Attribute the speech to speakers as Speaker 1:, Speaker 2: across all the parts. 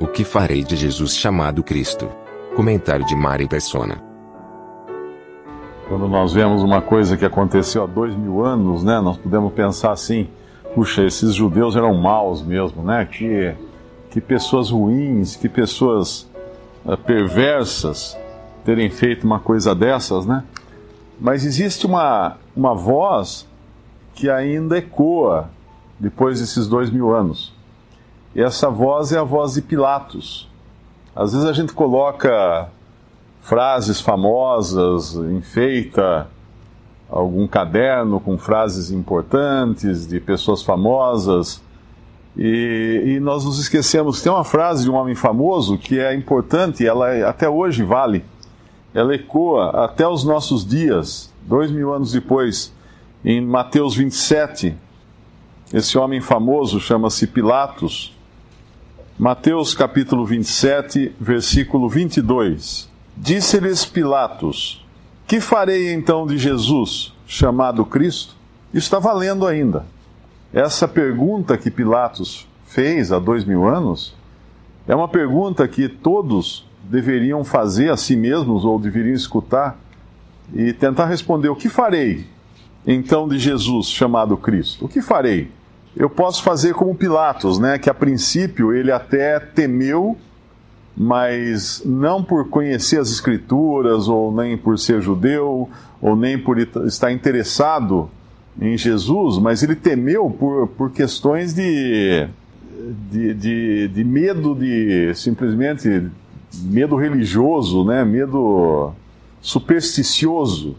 Speaker 1: O que farei de Jesus chamado Cristo? Comentário de Mari Persona.
Speaker 2: Quando nós vemos uma coisa que aconteceu há dois mil anos, né, nós podemos pensar assim, puxa, esses judeus eram maus mesmo, né? Que, que pessoas ruins, que pessoas uh, perversas terem feito uma coisa dessas, né? Mas existe uma, uma voz que ainda ecoa depois desses dois mil anos. E essa voz é a voz de Pilatos. Às vezes a gente coloca frases famosas, enfeita algum caderno com frases importantes de pessoas famosas. E, e, nós nos esquecemos. Tem uma frase de um homem famoso que é importante, ela é, até hoje vale. Ela ecoa até os nossos dias, dois mil anos depois, em Mateus 27. Esse homem famoso chama-se Pilatos. Mateus capítulo 27, versículo 22. Disse-lhes Pilatos: Que farei então de Jesus, chamado Cristo? Isso está valendo ainda. Essa pergunta que Pilatos fez há dois mil anos é uma pergunta que todos deveriam fazer a si mesmos ou deveriam escutar e tentar responder: O que farei então de Jesus, chamado Cristo? O que farei? Eu posso fazer como Pilatos, né, que a princípio ele até temeu mas não por conhecer as Escrituras, ou nem por ser judeu, ou nem por estar interessado em Jesus, mas ele temeu por, por questões de, de, de, de medo, de simplesmente medo religioso, né? medo supersticioso.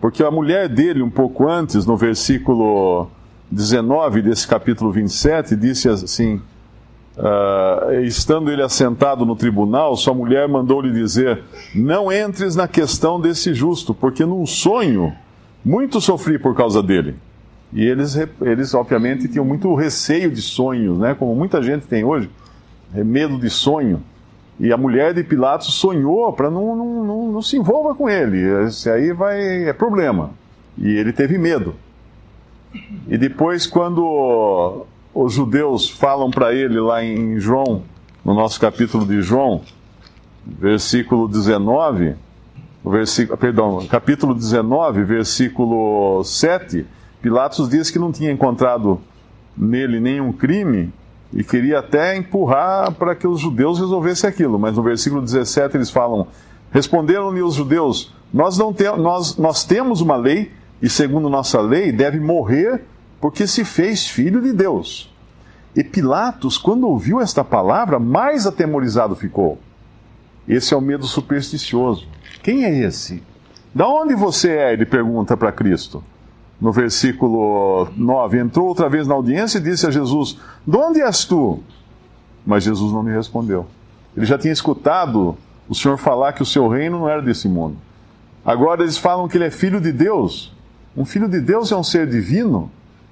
Speaker 2: Porque a mulher dele, um pouco antes, no versículo 19 desse capítulo 27, disse assim Uh, estando ele assentado no tribunal, sua mulher mandou-lhe dizer: Não entres na questão desse justo, porque num sonho muito sofri por causa dele. E eles, eles obviamente, tinham muito receio de sonhos, né? como muita gente tem hoje, é medo de sonho. E a mulher de Pilatos sonhou para não, não, não, não se envolva com ele. Esse aí vai é problema. E ele teve medo. E depois, quando os judeus falam para ele lá em João, no nosso capítulo de João, versículo 19, versículo, perdão, capítulo 19, versículo 7, Pilatos diz que não tinha encontrado nele nenhum crime e queria até empurrar para que os judeus resolvessem aquilo, mas no versículo 17 eles falam: Responderam-lhe os judeus: nós, não te, nós, nós temos uma lei e, segundo nossa lei, deve morrer porque se fez filho de Deus. E Pilatos, quando ouviu esta palavra, mais atemorizado ficou. Esse é o medo supersticioso. Quem é esse? Da onde você é? Ele pergunta para Cristo. No versículo 9: Entrou outra vez na audiência e disse a Jesus: De onde és tu? Mas Jesus não lhe respondeu. Ele já tinha escutado o Senhor falar que o seu reino não era desse mundo. Agora eles falam que ele é filho de Deus. Um filho de Deus é um ser divino.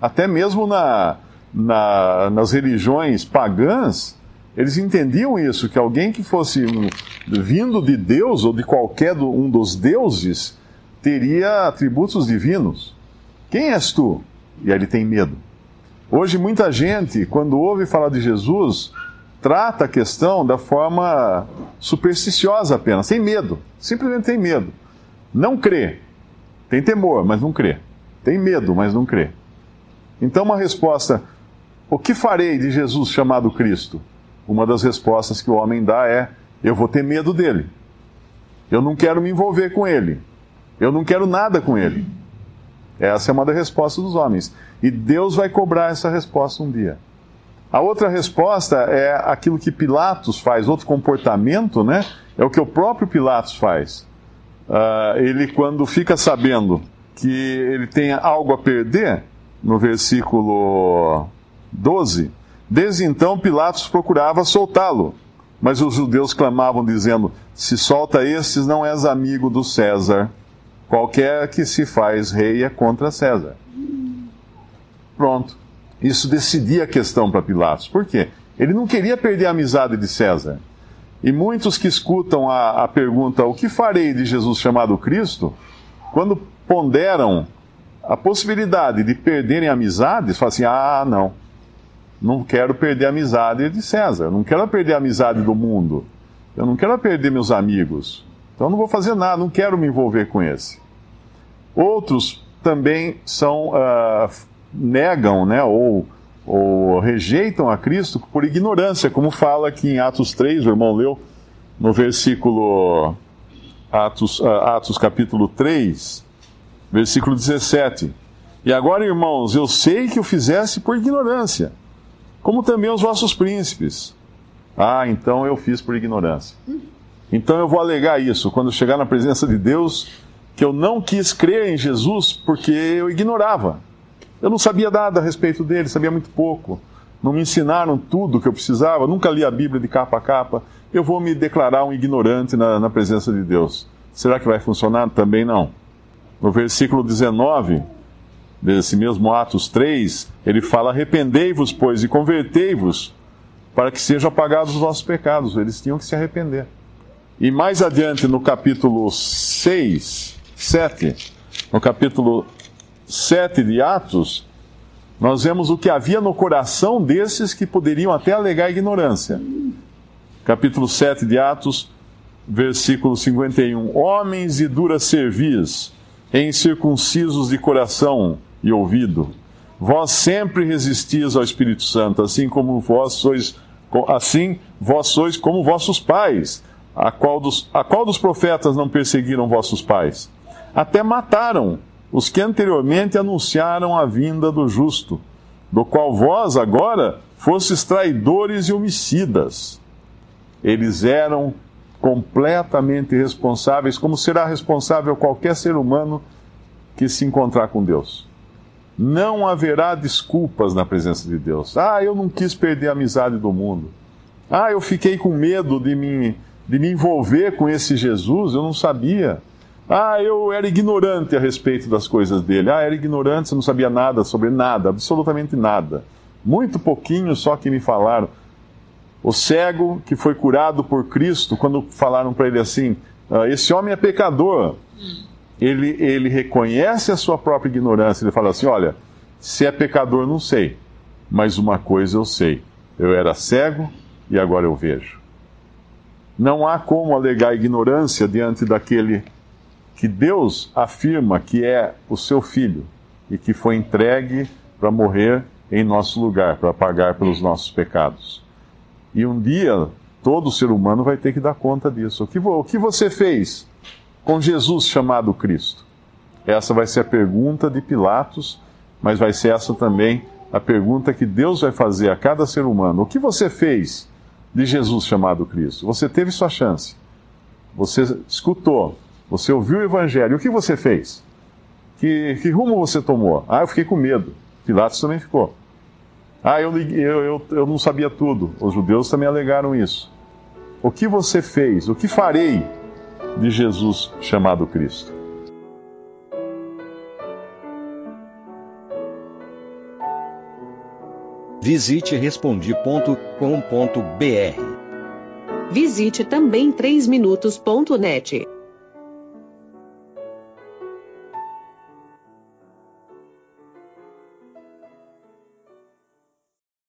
Speaker 2: Até mesmo na, na, nas religiões pagãs, eles entendiam isso, que alguém que fosse um, vindo de Deus ou de qualquer um dos deuses teria atributos divinos. Quem és tu? E aí ele tem medo. Hoje, muita gente, quando ouve falar de Jesus, trata a questão da forma supersticiosa apenas. Tem medo, simplesmente tem medo. Não crê. Tem temor, mas não crê. Tem medo, mas não crê. Então, uma resposta: o que farei de Jesus chamado Cristo? Uma das respostas que o homem dá é: eu vou ter medo dele. Eu não quero me envolver com ele. Eu não quero nada com ele. Essa é uma das respostas dos homens. E Deus vai cobrar essa resposta um dia. A outra resposta é aquilo que Pilatos faz, outro comportamento, né? É o que o próprio Pilatos faz. Uh, ele, quando fica sabendo que ele tem algo a perder, no versículo 12. Desde então Pilatos procurava soltá-lo, mas os judeus clamavam, dizendo: Se solta estes, não és amigo do César. Qualquer que se faz rei é contra César. Pronto. Isso decidia a questão para Pilatos. Por quê? Ele não queria perder a amizade de César. E muitos que escutam a, a pergunta: O que farei de Jesus chamado Cristo? Quando ponderam a possibilidade de perderem amizades, falam assim: Ah, não. Não quero perder a amizade de César. Não quero perder a amizade do mundo. Eu não quero perder meus amigos. Então não vou fazer nada, não quero me envolver com esse. Outros também são uh, negam, né, ou, ou rejeitam a Cristo por ignorância, como fala aqui em Atos 3, o irmão leu no versículo Atos, uh, Atos capítulo 3, versículo 17. E agora, irmãos, eu sei que o fizesse por ignorância, como também os vossos príncipes. Ah, então eu fiz por ignorância. Então eu vou alegar isso. Quando chegar na presença de Deus, que eu não quis crer em Jesus porque eu ignorava. Eu não sabia nada a respeito dele, sabia muito pouco. Não me ensinaram tudo que eu precisava, nunca li a Bíblia de capa a capa. Eu vou me declarar um ignorante na, na presença de Deus. Será que vai funcionar? Também não. No versículo 19 desse mesmo Atos 3, ele fala: Arrependei-vos, pois, e convertei-vos, para que sejam apagados os vossos pecados. Eles tinham que se arrepender. E mais adiante, no capítulo 6, 7, no capítulo 7 de Atos, nós vemos o que havia no coração desses que poderiam até alegar ignorância. Capítulo 7 de Atos, versículo 51. Homens de dura cerviz, incircuncisos de coração e ouvido, vós sempre resistis ao Espírito Santo, assim como vós sois, assim vós sois como vossos pais. A qual dos, a qual dos profetas não perseguiram vossos pais? até mataram os que anteriormente anunciaram a vinda do justo, do qual vós agora fostes traidores e homicidas. Eles eram completamente responsáveis, como será responsável qualquer ser humano que se encontrar com Deus. Não haverá desculpas na presença de Deus. Ah, eu não quis perder a amizade do mundo. Ah, eu fiquei com medo de me, de me envolver com esse Jesus, eu não sabia. Ah, eu era ignorante a respeito das coisas dele. Ah, era ignorante, você não sabia nada sobre nada, absolutamente nada. Muito pouquinho só que me falaram. O cego que foi curado por Cristo, quando falaram para ele assim: ah, esse homem é pecador. Ele, ele reconhece a sua própria ignorância. Ele fala assim: olha, se é pecador, não sei. Mas uma coisa eu sei: eu era cego e agora eu vejo. Não há como alegar ignorância diante daquele que Deus afirma que é o seu filho e que foi entregue para morrer em nosso lugar, para pagar pelos nossos pecados. E um dia todo ser humano vai ter que dar conta disso. O que, o que você fez com Jesus chamado Cristo? Essa vai ser a pergunta de Pilatos, mas vai ser essa também a pergunta que Deus vai fazer a cada ser humano. O que você fez de Jesus chamado Cristo? Você teve sua chance. Você escutou, você ouviu o evangelho. O que você fez? Que, que rumo você tomou? Ah, eu fiquei com medo. Pilatos também ficou. Ah, eu, eu, eu, eu não sabia tudo. Os judeus também alegaram isso. O que você fez? O que farei de Jesus chamado Cristo?
Speaker 3: Visite respondi.com.br.
Speaker 4: Visite também 3minutos.net.